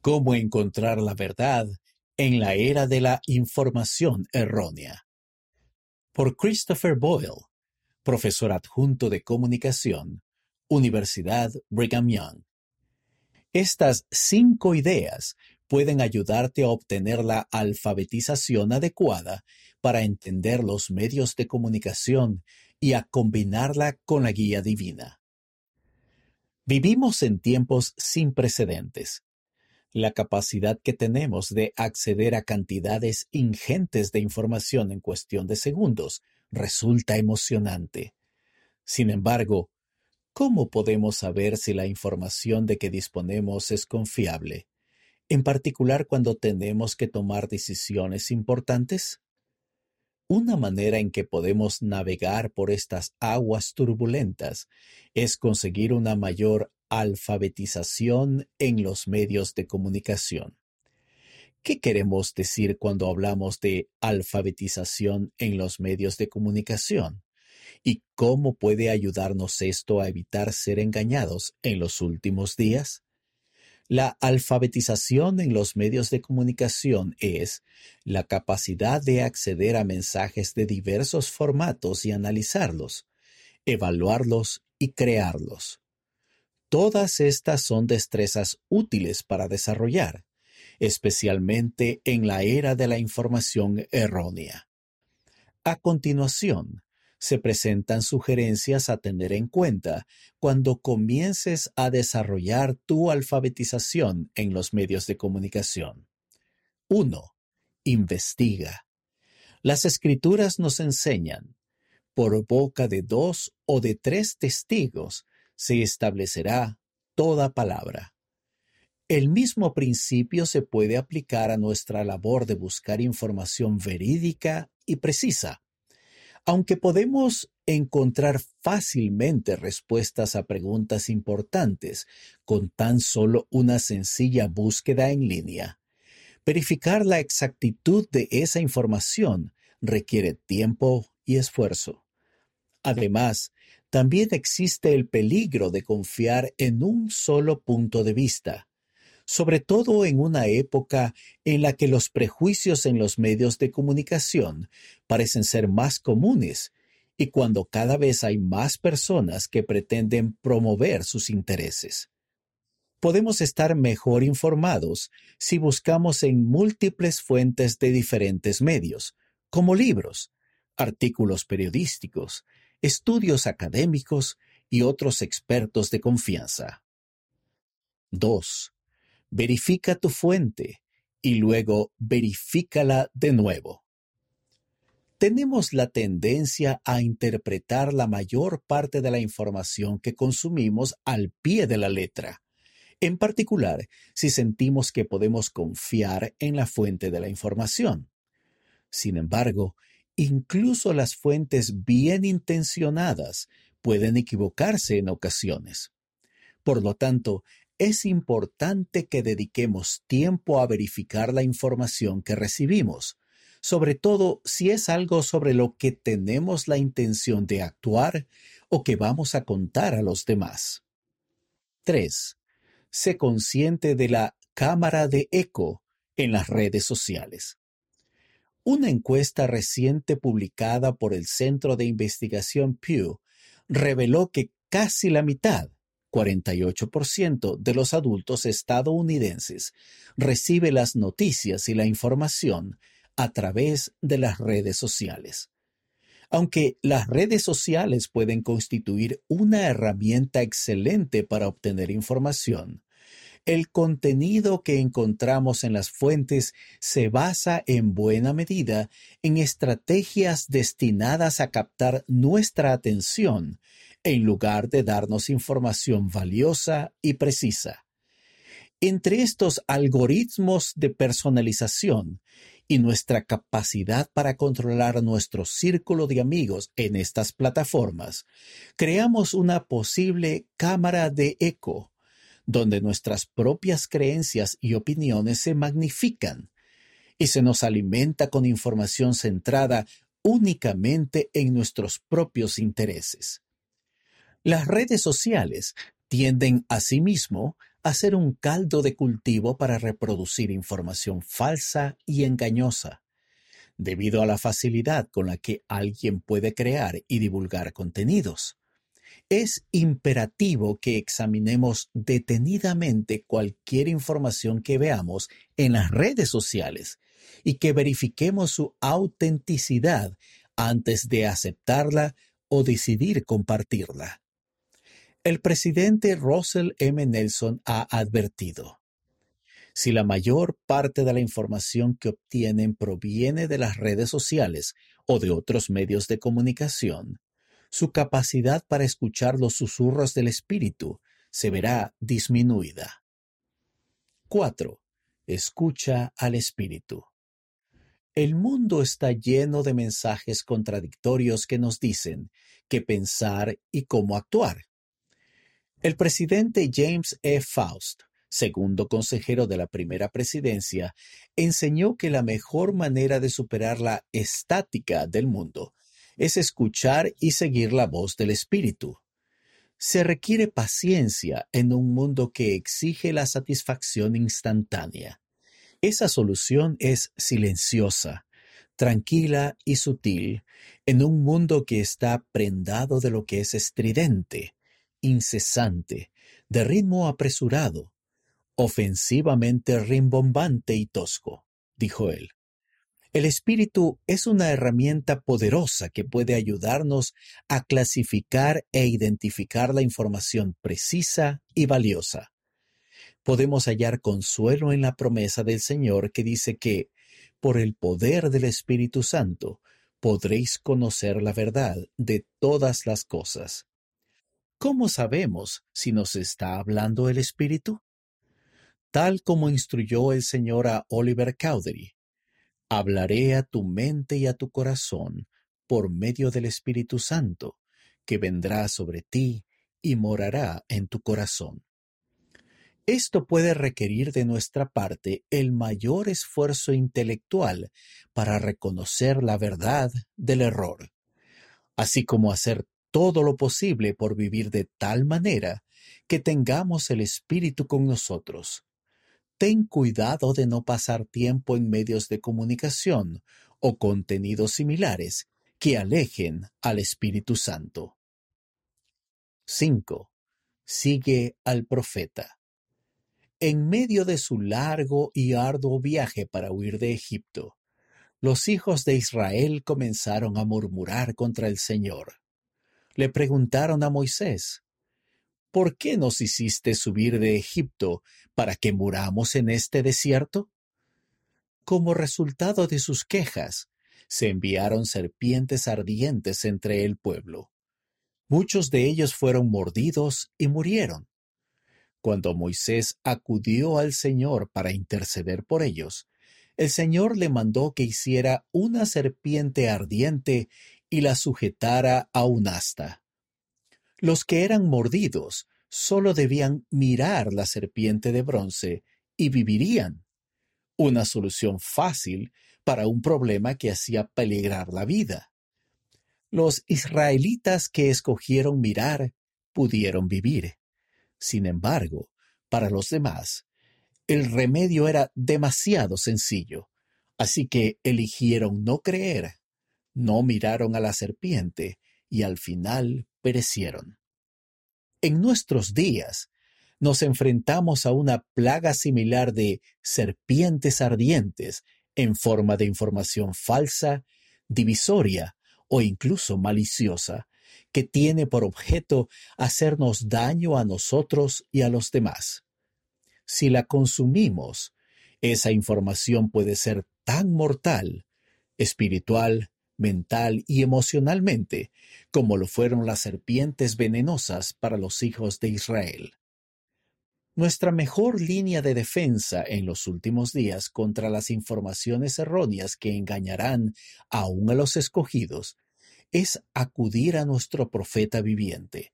Cómo encontrar la verdad en la era de la información errónea. Por Christopher Boyle, profesor adjunto de comunicación, Universidad Brigham Young. Estas cinco ideas pueden ayudarte a obtener la alfabetización adecuada para entender los medios de comunicación y a combinarla con la guía divina. Vivimos en tiempos sin precedentes. La capacidad que tenemos de acceder a cantidades ingentes de información en cuestión de segundos resulta emocionante. Sin embargo, ¿cómo podemos saber si la información de que disponemos es confiable, en particular cuando tenemos que tomar decisiones importantes? Una manera en que podemos navegar por estas aguas turbulentas es conseguir una mayor alfabetización en los medios de comunicación. ¿Qué queremos decir cuando hablamos de alfabetización en los medios de comunicación? ¿Y cómo puede ayudarnos esto a evitar ser engañados en los últimos días? La alfabetización en los medios de comunicación es la capacidad de acceder a mensajes de diversos formatos y analizarlos, evaluarlos y crearlos. Todas estas son destrezas útiles para desarrollar, especialmente en la era de la información errónea. A continuación, se presentan sugerencias a tener en cuenta cuando comiences a desarrollar tu alfabetización en los medios de comunicación. 1. Investiga. Las escrituras nos enseñan, por boca de dos o de tres testigos se establecerá toda palabra. El mismo principio se puede aplicar a nuestra labor de buscar información verídica y precisa. Aunque podemos encontrar fácilmente respuestas a preguntas importantes con tan solo una sencilla búsqueda en línea, verificar la exactitud de esa información requiere tiempo y esfuerzo. Además, también existe el peligro de confiar en un solo punto de vista, sobre todo en una época en la que los prejuicios en los medios de comunicación parecen ser más comunes y cuando cada vez hay más personas que pretenden promover sus intereses. Podemos estar mejor informados si buscamos en múltiples fuentes de diferentes medios, como libros, artículos periodísticos, estudios académicos y otros expertos de confianza. 2. Verifica tu fuente y luego verifícala de nuevo. Tenemos la tendencia a interpretar la mayor parte de la información que consumimos al pie de la letra, en particular si sentimos que podemos confiar en la fuente de la información. Sin embargo, incluso las fuentes bien intencionadas pueden equivocarse en ocasiones. Por lo tanto, es importante que dediquemos tiempo a verificar la información que recibimos, sobre todo si es algo sobre lo que tenemos la intención de actuar o que vamos a contar a los demás. 3. Sé consciente de la cámara de eco en las redes sociales. Una encuesta reciente publicada por el Centro de Investigación Pew reveló que casi la mitad 48% de los adultos estadounidenses recibe las noticias y la información a través de las redes sociales. Aunque las redes sociales pueden constituir una herramienta excelente para obtener información, el contenido que encontramos en las fuentes se basa en buena medida en estrategias destinadas a captar nuestra atención en lugar de darnos información valiosa y precisa. Entre estos algoritmos de personalización y nuestra capacidad para controlar nuestro círculo de amigos en estas plataformas, creamos una posible cámara de eco, donde nuestras propias creencias y opiniones se magnifican y se nos alimenta con información centrada únicamente en nuestros propios intereses. Las redes sociales tienden asimismo hacer un caldo de cultivo para reproducir información falsa y engañosa. Debido a la facilidad con la que alguien puede crear y divulgar contenidos, es imperativo que examinemos detenidamente cualquier información que veamos en las redes sociales y que verifiquemos su autenticidad antes de aceptarla o decidir compartirla. El presidente Russell M. Nelson ha advertido, si la mayor parte de la información que obtienen proviene de las redes sociales o de otros medios de comunicación, su capacidad para escuchar los susurros del espíritu se verá disminuida. 4. Escucha al espíritu. El mundo está lleno de mensajes contradictorios que nos dicen qué pensar y cómo actuar. El presidente James E. Faust, segundo consejero de la primera presidencia, enseñó que la mejor manera de superar la estática del mundo es escuchar y seguir la voz del Espíritu. Se requiere paciencia en un mundo que exige la satisfacción instantánea. Esa solución es silenciosa, tranquila y sutil, en un mundo que está prendado de lo que es estridente, incesante, de ritmo apresurado, ofensivamente rimbombante y tosco, dijo él. El espíritu es una herramienta poderosa que puede ayudarnos a clasificar e identificar la información precisa y valiosa. Podemos hallar consuelo en la promesa del Señor que dice que, por el poder del Espíritu Santo, podréis conocer la verdad de todas las cosas. ¿Cómo sabemos si nos está hablando el Espíritu? Tal como instruyó el Señor a Oliver Cowdery, Hablaré a tu mente y a tu corazón por medio del Espíritu Santo, que vendrá sobre ti y morará en tu corazón. Esto puede requerir de nuestra parte el mayor esfuerzo intelectual para reconocer la verdad del error, así como hacer todo lo posible por vivir de tal manera que tengamos el Espíritu con nosotros, ten cuidado de no pasar tiempo en medios de comunicación o contenidos similares que alejen al Espíritu Santo. 5. Sigue al profeta. En medio de su largo y arduo viaje para huir de Egipto, los hijos de Israel comenzaron a murmurar contra el Señor. Le preguntaron a Moisés, ¿por qué nos hiciste subir de Egipto para que muramos en este desierto? Como resultado de sus quejas, se enviaron serpientes ardientes entre el pueblo. Muchos de ellos fueron mordidos y murieron. Cuando Moisés acudió al Señor para interceder por ellos, el Señor le mandó que hiciera una serpiente ardiente y la sujetara a un asta. Los que eran mordidos solo debían mirar la serpiente de bronce y vivirían. Una solución fácil para un problema que hacía peligrar la vida. Los israelitas que escogieron mirar pudieron vivir. Sin embargo, para los demás, el remedio era demasiado sencillo, así que eligieron no creer, no miraron a la serpiente y al final perecieron. En nuestros días, nos enfrentamos a una plaga similar de serpientes ardientes en forma de información falsa, divisoria o incluso maliciosa, que tiene por objeto hacernos daño a nosotros y a los demás. Si la consumimos, esa información puede ser tan mortal, espiritual, mental y emocionalmente, como lo fueron las serpientes venenosas para los hijos de Israel. Nuestra mejor línea de defensa en los últimos días contra las informaciones erróneas que engañarán aún a los escogidos es acudir a nuestro profeta viviente.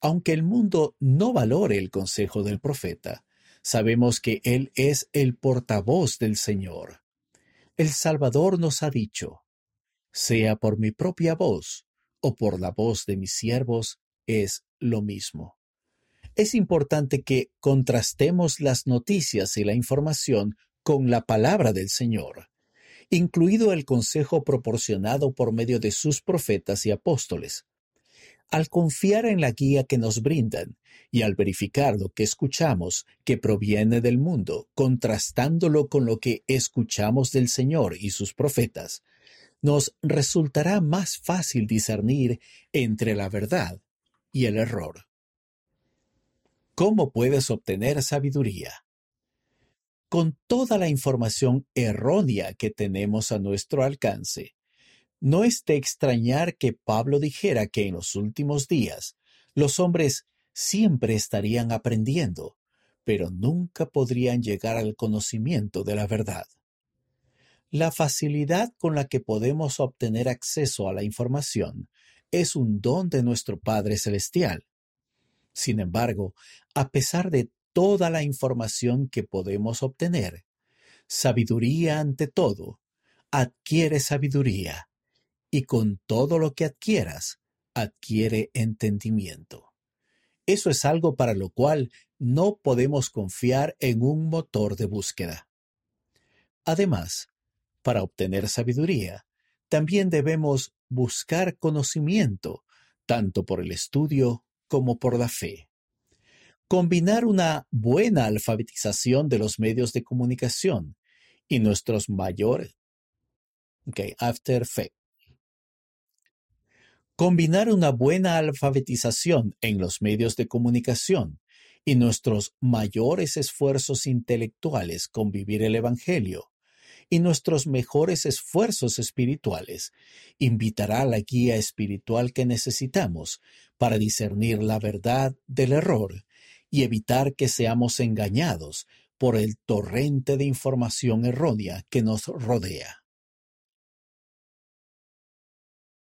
Aunque el mundo no valore el consejo del profeta, sabemos que Él es el portavoz del Señor. El Salvador nos ha dicho, sea por mi propia voz o por la voz de mis siervos, es lo mismo. es importante que contrastemos las noticias y la información con la palabra del Señor, incluido el consejo proporcionado por medio de sus profetas y apóstoles. Al confiar en la guía que nos brindan y al verificar lo que escuchamos que proviene del mundo, contrastándolo con lo que escuchamos del Señor y sus profetas, nos resultará más fácil discernir entre la verdad y el error. ¿Cómo puedes obtener sabiduría? Con toda la información errónea que tenemos a nuestro alcance, no es de extrañar que Pablo dijera que en los últimos días los hombres siempre estarían aprendiendo, pero nunca podrían llegar al conocimiento de la verdad. La facilidad con la que podemos obtener acceso a la información es un don de nuestro Padre Celestial. Sin embargo, a pesar de toda la información que podemos obtener, sabiduría ante todo, adquiere sabiduría y con todo lo que adquieras, adquiere entendimiento. Eso es algo para lo cual no podemos confiar en un motor de búsqueda. Además, para obtener sabiduría, también debemos buscar conocimiento, tanto por el estudio como por la fe. Combinar una buena alfabetización de los medios de comunicación y nuestros mayores okay, after faith Combinar una buena alfabetización en los medios de comunicación y nuestros mayores esfuerzos intelectuales con vivir el Evangelio y nuestros mejores esfuerzos espirituales invitará a la guía espiritual que necesitamos para discernir la verdad del error y evitar que seamos engañados por el torrente de información errónea que nos rodea.